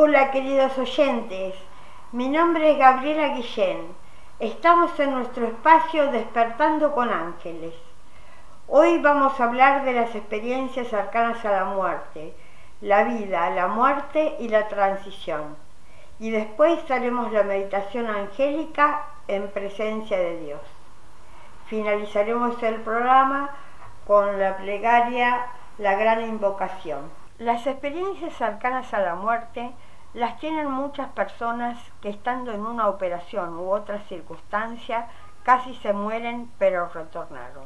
Hola queridos oyentes, mi nombre es Gabriela Guillén. Estamos en nuestro espacio Despertando con Ángeles. Hoy vamos a hablar de las experiencias cercanas a la muerte, la vida, la muerte y la transición. Y después haremos la meditación angélica en presencia de Dios. Finalizaremos el programa con la plegaria La Gran Invocación. Las experiencias cercanas a la muerte las tienen muchas personas que estando en una operación u otra circunstancia casi se mueren pero retornaron.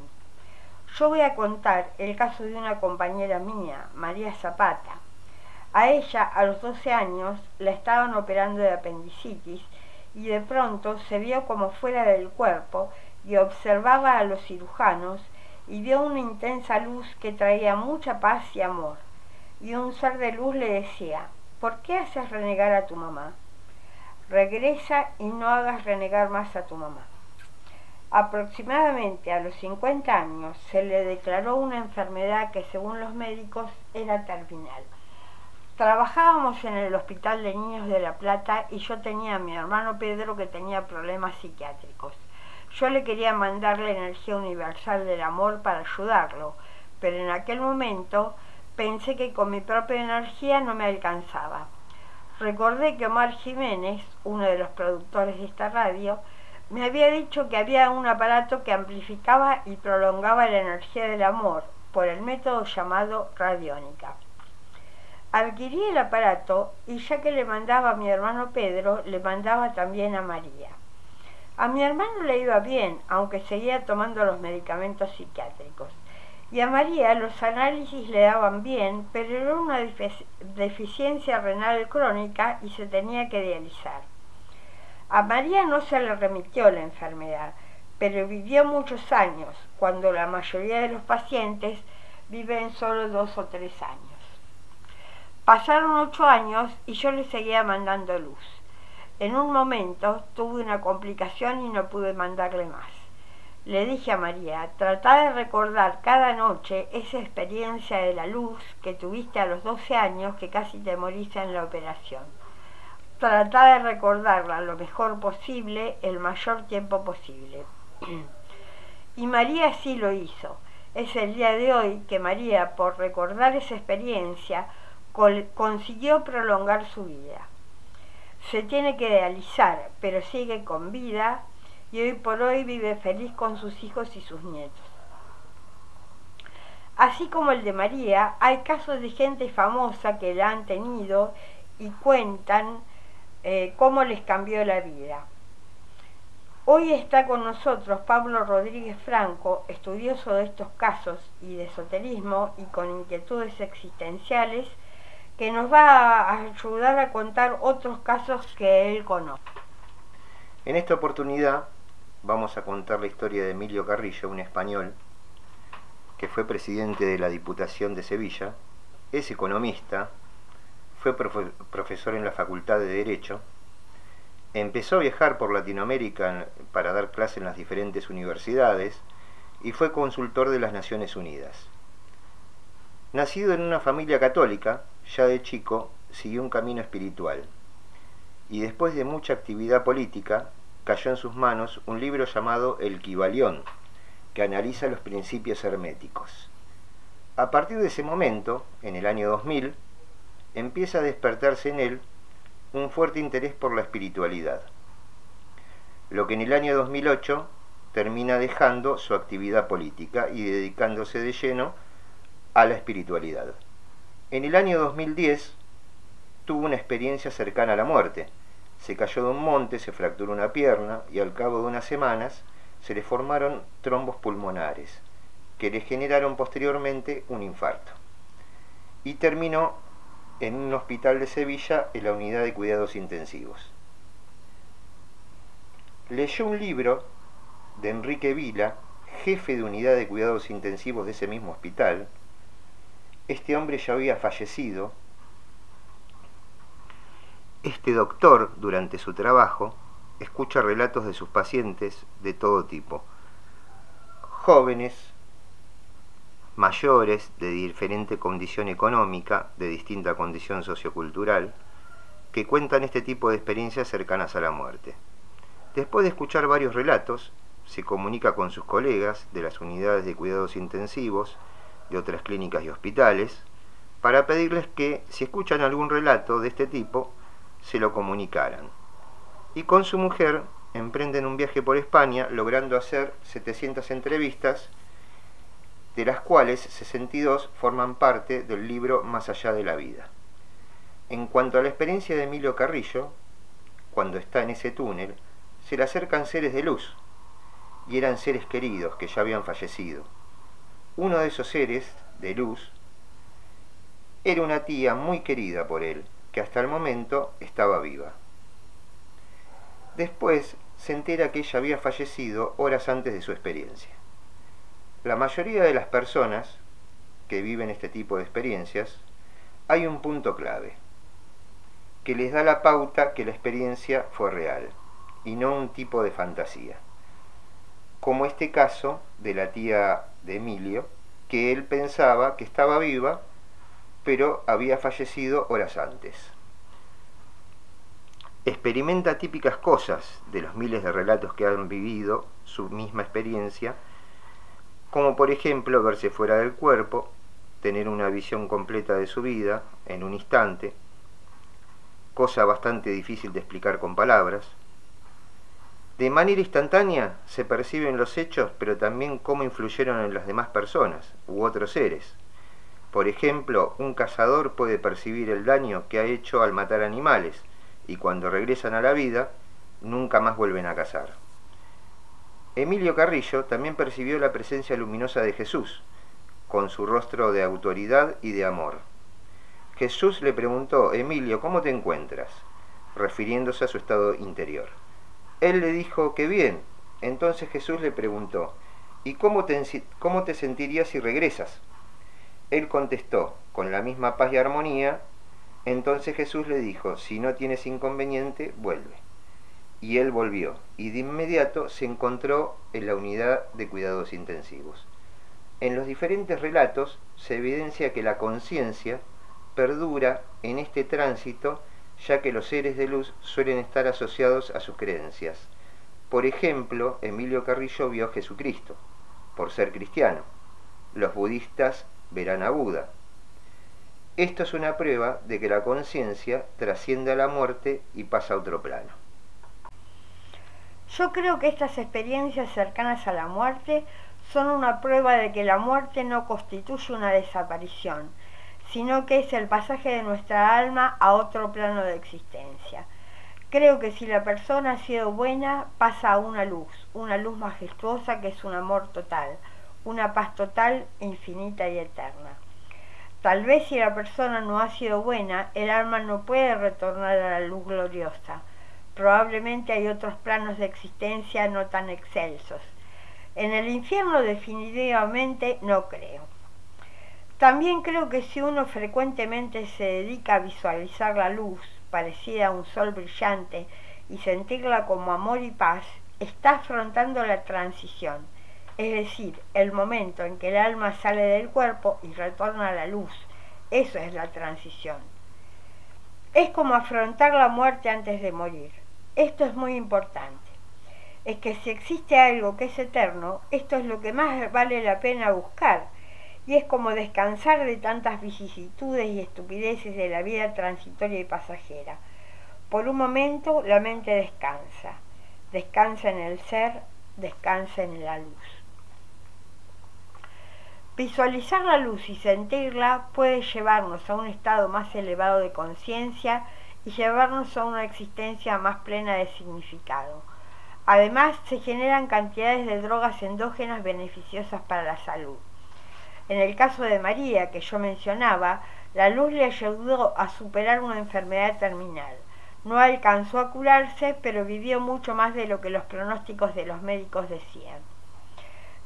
Yo voy a contar el caso de una compañera mía, María Zapata. A ella, a los 12 años, la estaban operando de apendicitis y de pronto se vio como fuera del cuerpo y observaba a los cirujanos y vio una intensa luz que traía mucha paz y amor y un ser de luz le decía, ¿por qué haces renegar a tu mamá? Regresa y no hagas renegar más a tu mamá. Aproximadamente a los 50 años se le declaró una enfermedad que según los médicos era terminal. Trabajábamos en el Hospital de Niños de La Plata y yo tenía a mi hermano Pedro que tenía problemas psiquiátricos. Yo le quería mandar la energía universal del amor para ayudarlo, pero en aquel momento pensé que con mi propia energía no me alcanzaba. Recordé que Omar Jiménez, uno de los productores de esta radio, me había dicho que había un aparato que amplificaba y prolongaba la energía del amor por el método llamado radiónica. Adquirí el aparato y ya que le mandaba a mi hermano Pedro, le mandaba también a María. A mi hermano le iba bien, aunque seguía tomando los medicamentos psiquiátricos. Y a María los análisis le daban bien, pero era una deficiencia renal crónica y se tenía que dializar. A María no se le remitió la enfermedad, pero vivió muchos años, cuando la mayoría de los pacientes viven solo dos o tres años. Pasaron ocho años y yo le seguía mandando luz. En un momento tuve una complicación y no pude mandarle más. Le dije a María, trata de recordar cada noche esa experiencia de la luz que tuviste a los 12 años que casi te moriste en la operación. Trata de recordarla lo mejor posible, el mayor tiempo posible. y María sí lo hizo. Es el día de hoy que María, por recordar esa experiencia, consiguió prolongar su vida. Se tiene que realizar, pero sigue con vida y hoy por hoy vive feliz con sus hijos y sus nietos. Así como el de María, hay casos de gente famosa que la han tenido y cuentan eh, cómo les cambió la vida. Hoy está con nosotros Pablo Rodríguez Franco, estudioso de estos casos y de esoterismo y con inquietudes existenciales, que nos va a ayudar a contar otros casos que él conoce. En esta oportunidad vamos a contar la historia de Emilio Carrillo, un español que fue presidente de la Diputación de Sevilla, es economista, fue profesor en la Facultad de Derecho, empezó a viajar por Latinoamérica para dar clases en las diferentes universidades y fue consultor de las Naciones Unidas. Nacido en una familia católica, ya de chico siguió un camino espiritual y después de mucha actividad política cayó en sus manos un libro llamado El Kibalión, que analiza los principios herméticos. A partir de ese momento, en el año 2000, empieza a despertarse en él un fuerte interés por la espiritualidad, lo que en el año 2008 termina dejando su actividad política y dedicándose de lleno a la espiritualidad. En el año 2010 tuvo una experiencia cercana a la muerte, se cayó de un monte, se fracturó una pierna y al cabo de unas semanas se le formaron trombos pulmonares que le generaron posteriormente un infarto. Y terminó en un hospital de Sevilla en la unidad de cuidados intensivos. Leyó un libro de Enrique Vila, jefe de unidad de cuidados intensivos de ese mismo hospital. Este hombre ya había fallecido este doctor, durante su trabajo, escucha relatos de sus pacientes de todo tipo, jóvenes, mayores, de diferente condición económica, de distinta condición sociocultural, que cuentan este tipo de experiencias cercanas a la muerte. Después de escuchar varios relatos, se comunica con sus colegas de las unidades de cuidados intensivos, de otras clínicas y hospitales, para pedirles que, si escuchan algún relato de este tipo, se lo comunicaran. Y con su mujer emprenden un viaje por España, logrando hacer 700 entrevistas, de las cuales 62 forman parte del libro Más allá de la vida. En cuanto a la experiencia de Emilio Carrillo, cuando está en ese túnel, se le acercan seres de luz, y eran seres queridos que ya habían fallecido. Uno de esos seres de luz era una tía muy querida por él, que hasta el momento estaba viva. Después se entera que ella había fallecido horas antes de su experiencia. La mayoría de las personas que viven este tipo de experiencias, hay un punto clave, que les da la pauta que la experiencia fue real y no un tipo de fantasía como este caso de la tía de Emilio, que él pensaba que estaba viva, pero había fallecido horas antes. Experimenta típicas cosas de los miles de relatos que han vivido su misma experiencia, como por ejemplo verse fuera del cuerpo, tener una visión completa de su vida en un instante, cosa bastante difícil de explicar con palabras, de manera instantánea se perciben los hechos, pero también cómo influyeron en las demás personas u otros seres. Por ejemplo, un cazador puede percibir el daño que ha hecho al matar animales y cuando regresan a la vida nunca más vuelven a cazar. Emilio Carrillo también percibió la presencia luminosa de Jesús, con su rostro de autoridad y de amor. Jesús le preguntó, Emilio, ¿cómo te encuentras? refiriéndose a su estado interior. Él le dijo que bien. Entonces Jesús le preguntó, ¿y cómo te, cómo te sentirías si regresas? Él contestó, con la misma paz y armonía. Entonces Jesús le dijo, si no tienes inconveniente, vuelve. Y él volvió, y de inmediato se encontró en la unidad de cuidados intensivos. En los diferentes relatos se evidencia que la conciencia perdura en este tránsito ya que los seres de luz suelen estar asociados a sus creencias. Por ejemplo, Emilio Carrillo vio a Jesucristo, por ser cristiano. Los budistas verán a Buda. Esto es una prueba de que la conciencia trasciende a la muerte y pasa a otro plano. Yo creo que estas experiencias cercanas a la muerte son una prueba de que la muerte no constituye una desaparición, sino que es el pasaje de nuestra alma a otro plano de existencia. Creo que si la persona ha sido buena, pasa a una luz, una luz majestuosa que es un amor total, una paz total, infinita y eterna. Tal vez si la persona no ha sido buena, el alma no puede retornar a la luz gloriosa. Probablemente hay otros planos de existencia no tan excelsos. En el infierno definitivamente no creo. También creo que si uno frecuentemente se dedica a visualizar la luz, parecida a un sol brillante, y sentirla como amor y paz, está afrontando la transición, es decir, el momento en que el alma sale del cuerpo y retorna a la luz. Eso es la transición. Es como afrontar la muerte antes de morir. Esto es muy importante. Es que si existe algo que es eterno, esto es lo que más vale la pena buscar y es como descansar de tantas vicisitudes y estupideces de la vida transitoria y pasajera. Por un momento la mente descansa, descansa en el ser, descansa en la luz. Visualizar la luz y sentirla puede llevarnos a un estado más elevado de conciencia y llevarnos a una existencia más plena de significado. Además, se generan cantidades de drogas endógenas beneficiosas para la salud. En el caso de María, que yo mencionaba, la luz le ayudó a superar una enfermedad terminal. No alcanzó a curarse, pero vivió mucho más de lo que los pronósticos de los médicos decían.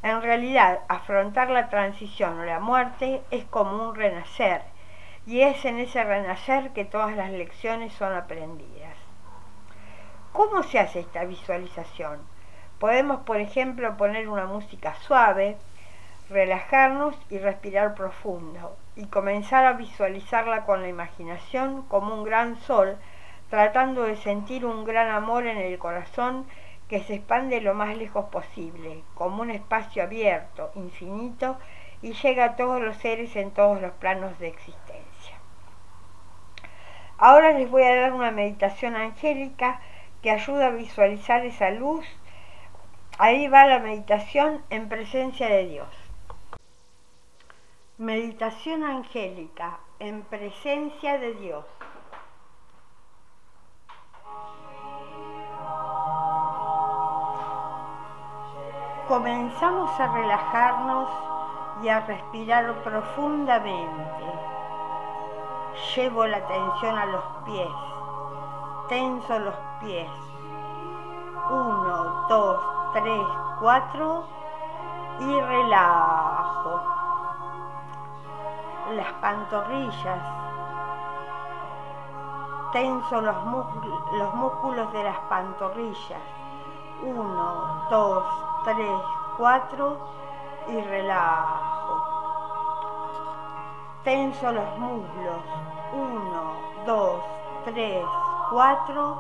En realidad, afrontar la transición o la muerte es como un renacer, y es en ese renacer que todas las lecciones son aprendidas. ¿Cómo se hace esta visualización? Podemos, por ejemplo, poner una música suave, relajarnos y respirar profundo y comenzar a visualizarla con la imaginación como un gran sol tratando de sentir un gran amor en el corazón que se expande lo más lejos posible, como un espacio abierto, infinito, y llega a todos los seres en todos los planos de existencia. Ahora les voy a dar una meditación angélica que ayuda a visualizar esa luz. Ahí va la meditación en presencia de Dios. Meditación angélica en presencia de Dios. Comenzamos a relajarnos y a respirar profundamente. Llevo la atención a los pies. Tenso los pies. Uno, dos, tres, cuatro. Y relajo. Las pantorrillas. Tenso los, los músculos de las pantorrillas. Uno, dos, tres, cuatro y relajo. Tenso los muslos. Uno, dos, tres, cuatro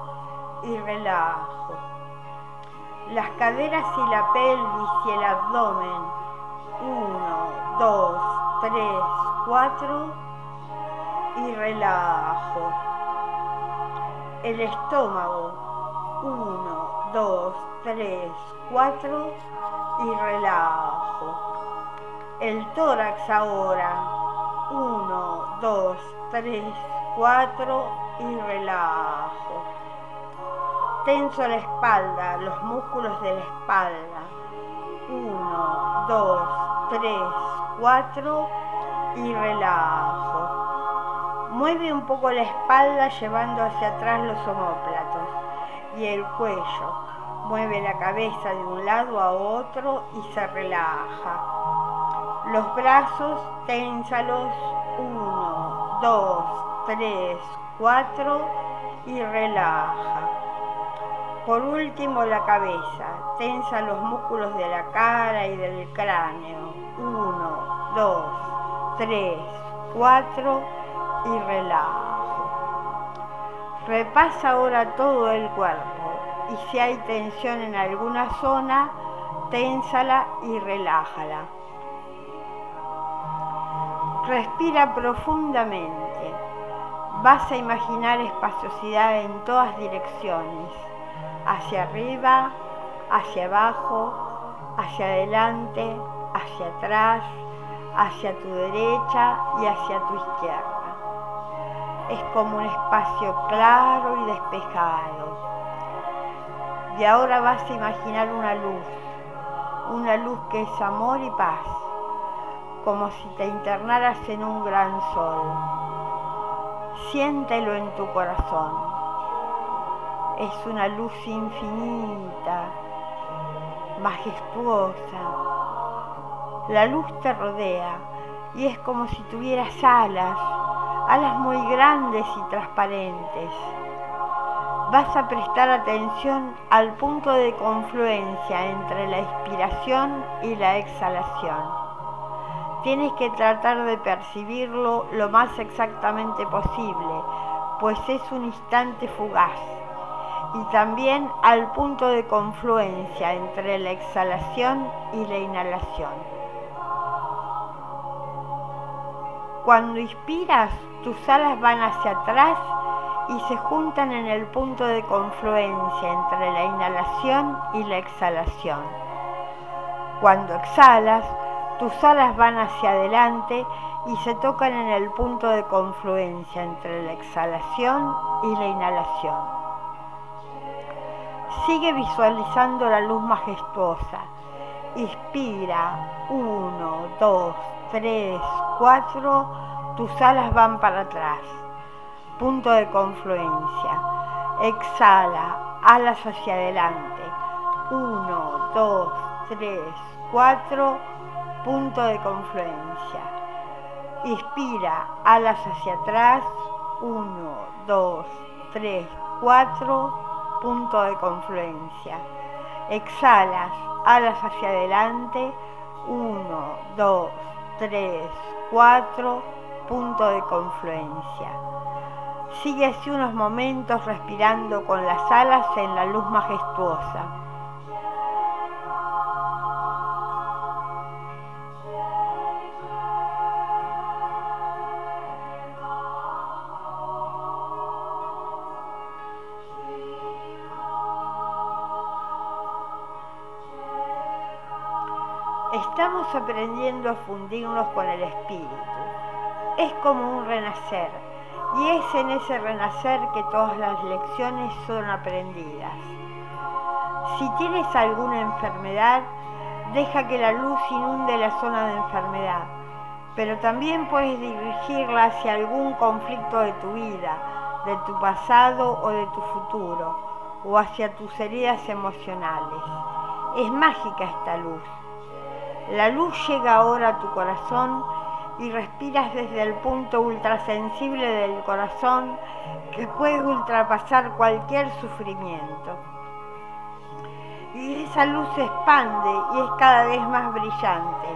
y relajo. Las caderas y la pelvis y el abdomen. Uno, dos, tres, cuatro y relajo. El estómago. Uno, dos, tres, cuatro y relajo. El tórax ahora. Uno, dos, tres, cuatro y relajo. Tenso la espalda, los músculos de la espalda. Uno, dos, tres, cuatro y relajo. Mueve un poco la espalda llevando hacia atrás los omóplatos y el cuello Mueve la cabeza de un lado a otro y se relaja. Los brazos, ténsalos. Uno, dos, tres, cuatro y relaja. Por último, la cabeza. Tensa los músculos de la cara y del cráneo. Uno, dos, tres, cuatro y relajo. Repasa ahora todo el cuerpo y si hay tensión en alguna zona, ténsala y relájala. Respira profundamente. Vas a imaginar espaciosidad en todas direcciones, hacia arriba, hacia abajo, hacia adelante, hacia atrás, hacia tu derecha y hacia tu izquierda. Es como un espacio claro y despejado y ahora vas a imaginar una luz, una luz que es amor y paz, como si te internaras en un gran sol. Siéntelo en tu corazón. Es una luz infinita, majestuosa. La luz te rodea y es como si tuvieras alas, alas muy grandes y transparentes vas a prestar atención al punto de confluencia entre la inspiración y la exhalación. Tienes que tratar de percibirlo lo más exactamente posible, pues es un instante fugaz. Y también al punto de confluencia entre la exhalación y la inhalación. Cuando inspiras, tus alas van hacia atrás y se juntan en el punto de confluencia entre la inhalación y la exhalación. Cuando exhalas, tus alas van hacia adelante y se tocan en el punto de confluencia entre la exhalación y la inhalación. Sigue visualizando la luz majestuosa. Inspira, uno, dos, tres, cuatro, tus alas van para atrás punto de confluencia. Exhala, alas hacia adelante. Uno, dos, tres, cuatro, punto de confluencia. Inspira, alas hacia atrás. Uno, dos, tres, cuatro, punto de confluencia. Exhalas, alas hacia adelante. Uno, dos, tres, cuatro, punto de confluencia Sigue así unos momentos respirando con las alas en la luz majestuosa. Estamos aprendiendo a fundirnos con el espíritu. Es como un renacer y es en ese renacer que todas las lecciones son aprendidas. Si tienes alguna enfermedad, deja que la luz inunde la zona de enfermedad, pero también puedes dirigirla hacia algún conflicto de tu vida, de tu pasado o de tu futuro, o hacia tus heridas emocionales. Es mágica esta luz. La luz llega ahora a tu corazón y respiras desde el punto ultrasensible del corazón que puede ultrapasar cualquier sufrimiento. Y esa luz se expande y es cada vez más brillante.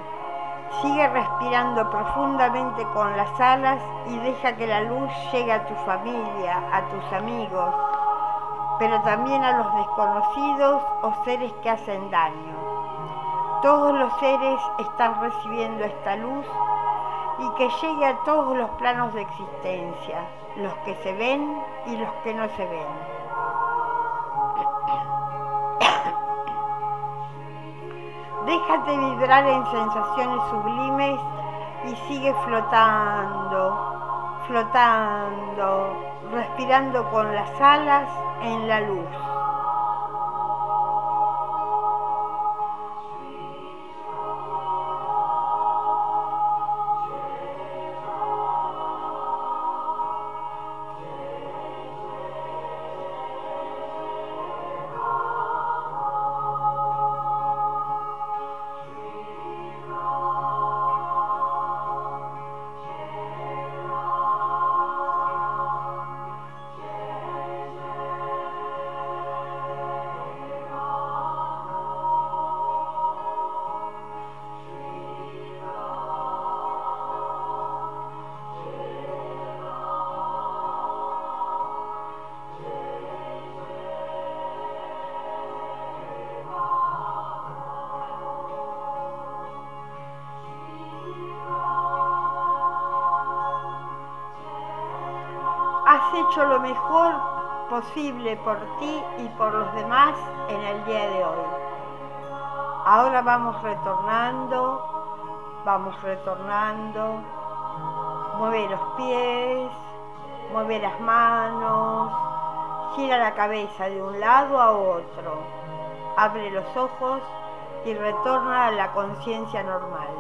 Sigue respirando profundamente con las alas y deja que la luz llegue a tu familia, a tus amigos, pero también a los desconocidos o seres que hacen daño. Todos los seres están recibiendo esta luz y que llegue a todos los planos de existencia, los que se ven y los que no se ven. Déjate vibrar en sensaciones sublimes y sigue flotando, flotando, respirando con las alas en la luz. Posible por ti y por los demás en el día de hoy. Ahora vamos retornando, vamos retornando, mueve los pies, mueve las manos, gira la cabeza de un lado a otro, abre los ojos y retorna a la conciencia normal.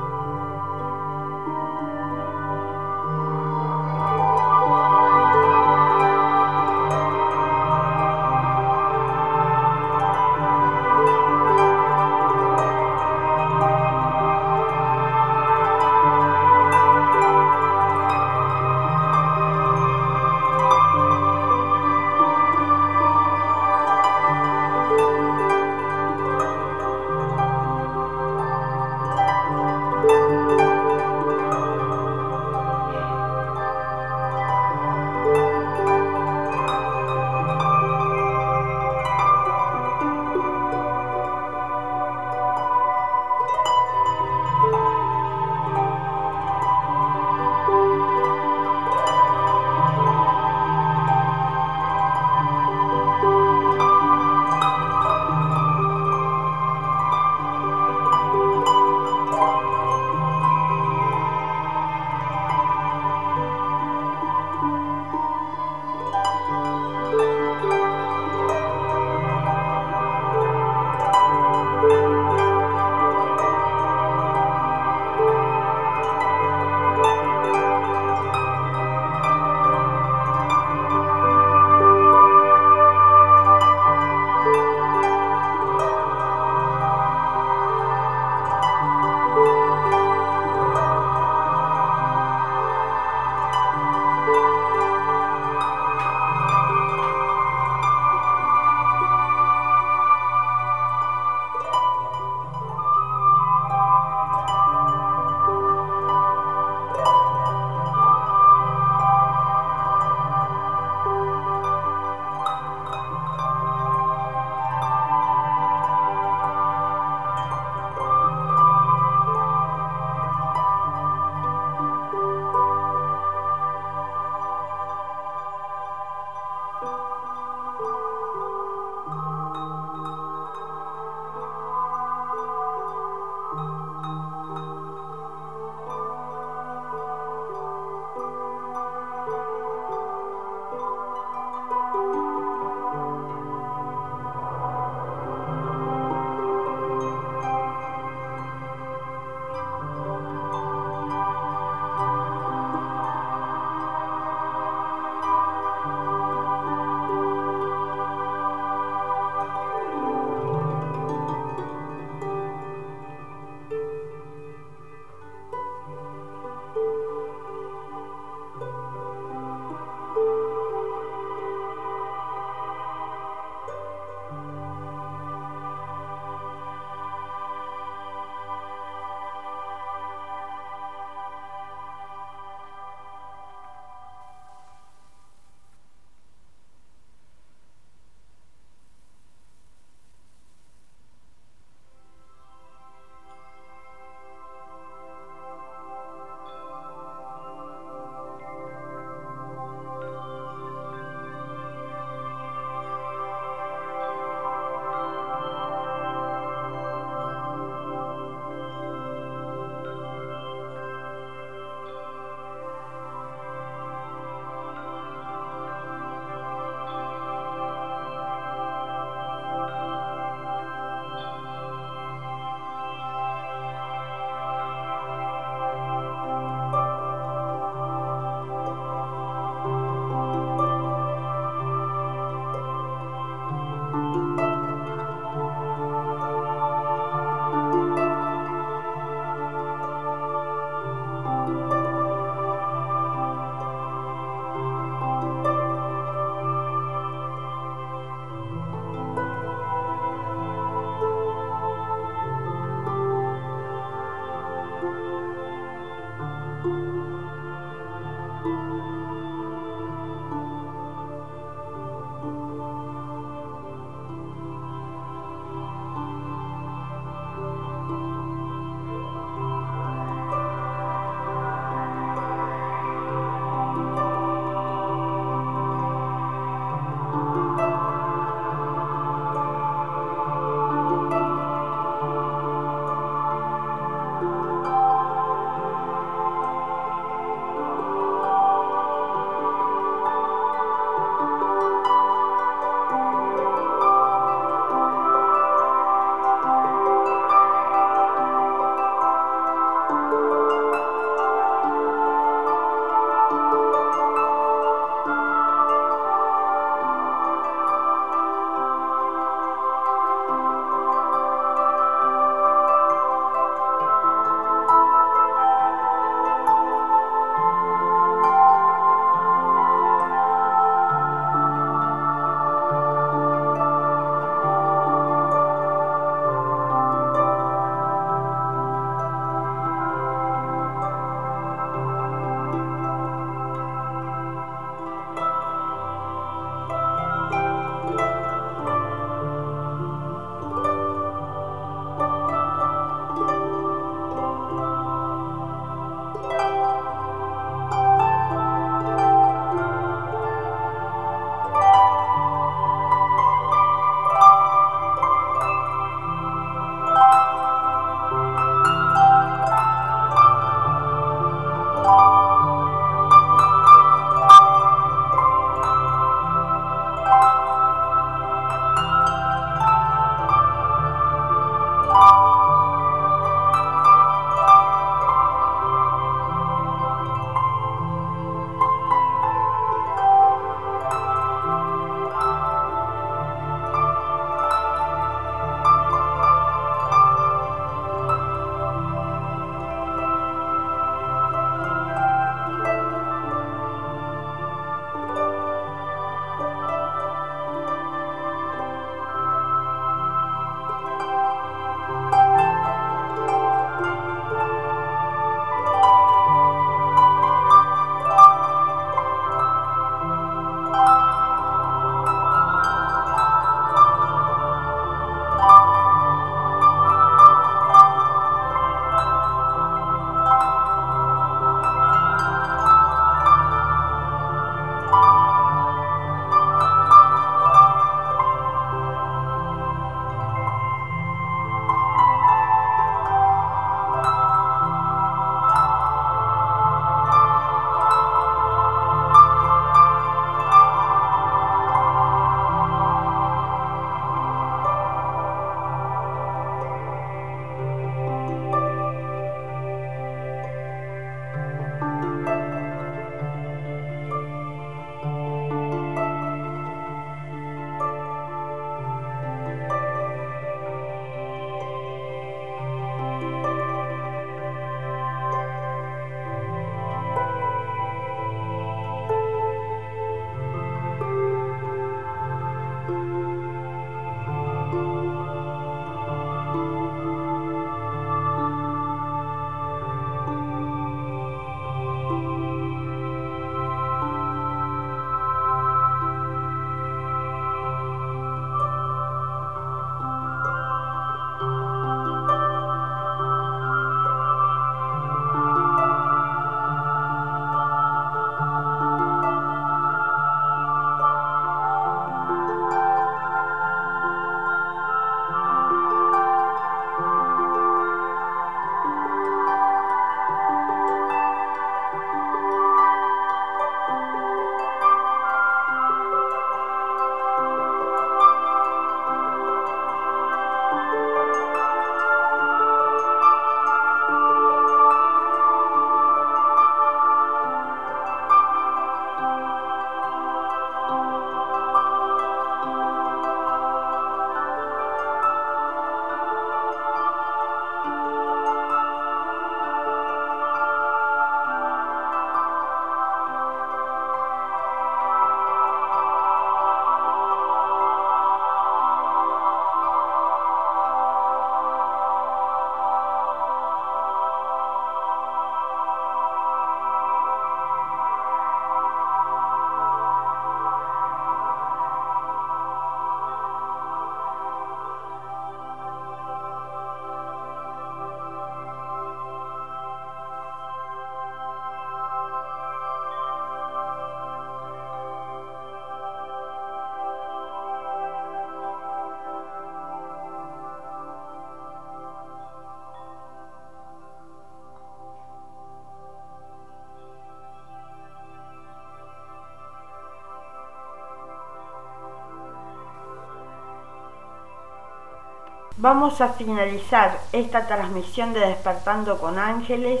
Vamos a finalizar esta transmisión de Despertando con Ángeles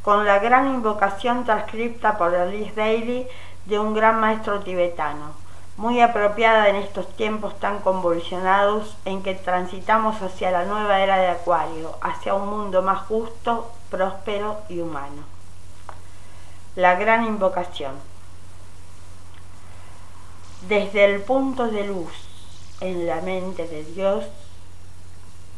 con la gran invocación transcripta por Alice Daly de un gran maestro tibetano, muy apropiada en estos tiempos tan convulsionados en que transitamos hacia la nueva era de Acuario, hacia un mundo más justo, próspero y humano. La gran invocación. Desde el punto de luz en la mente de Dios,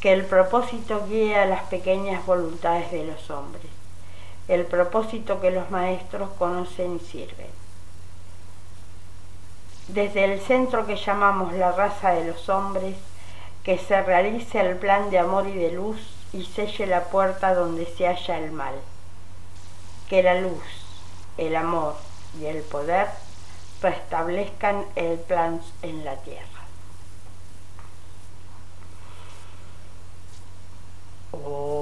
que el propósito guíe a las pequeñas voluntades de los hombres, el propósito que los maestros conocen y sirven. Desde el centro que llamamos la raza de los hombres, que se realice el plan de amor y de luz y selle la puerta donde se halla el mal. Que la luz, el amor y el poder restablezcan el plan en la tierra. Oh.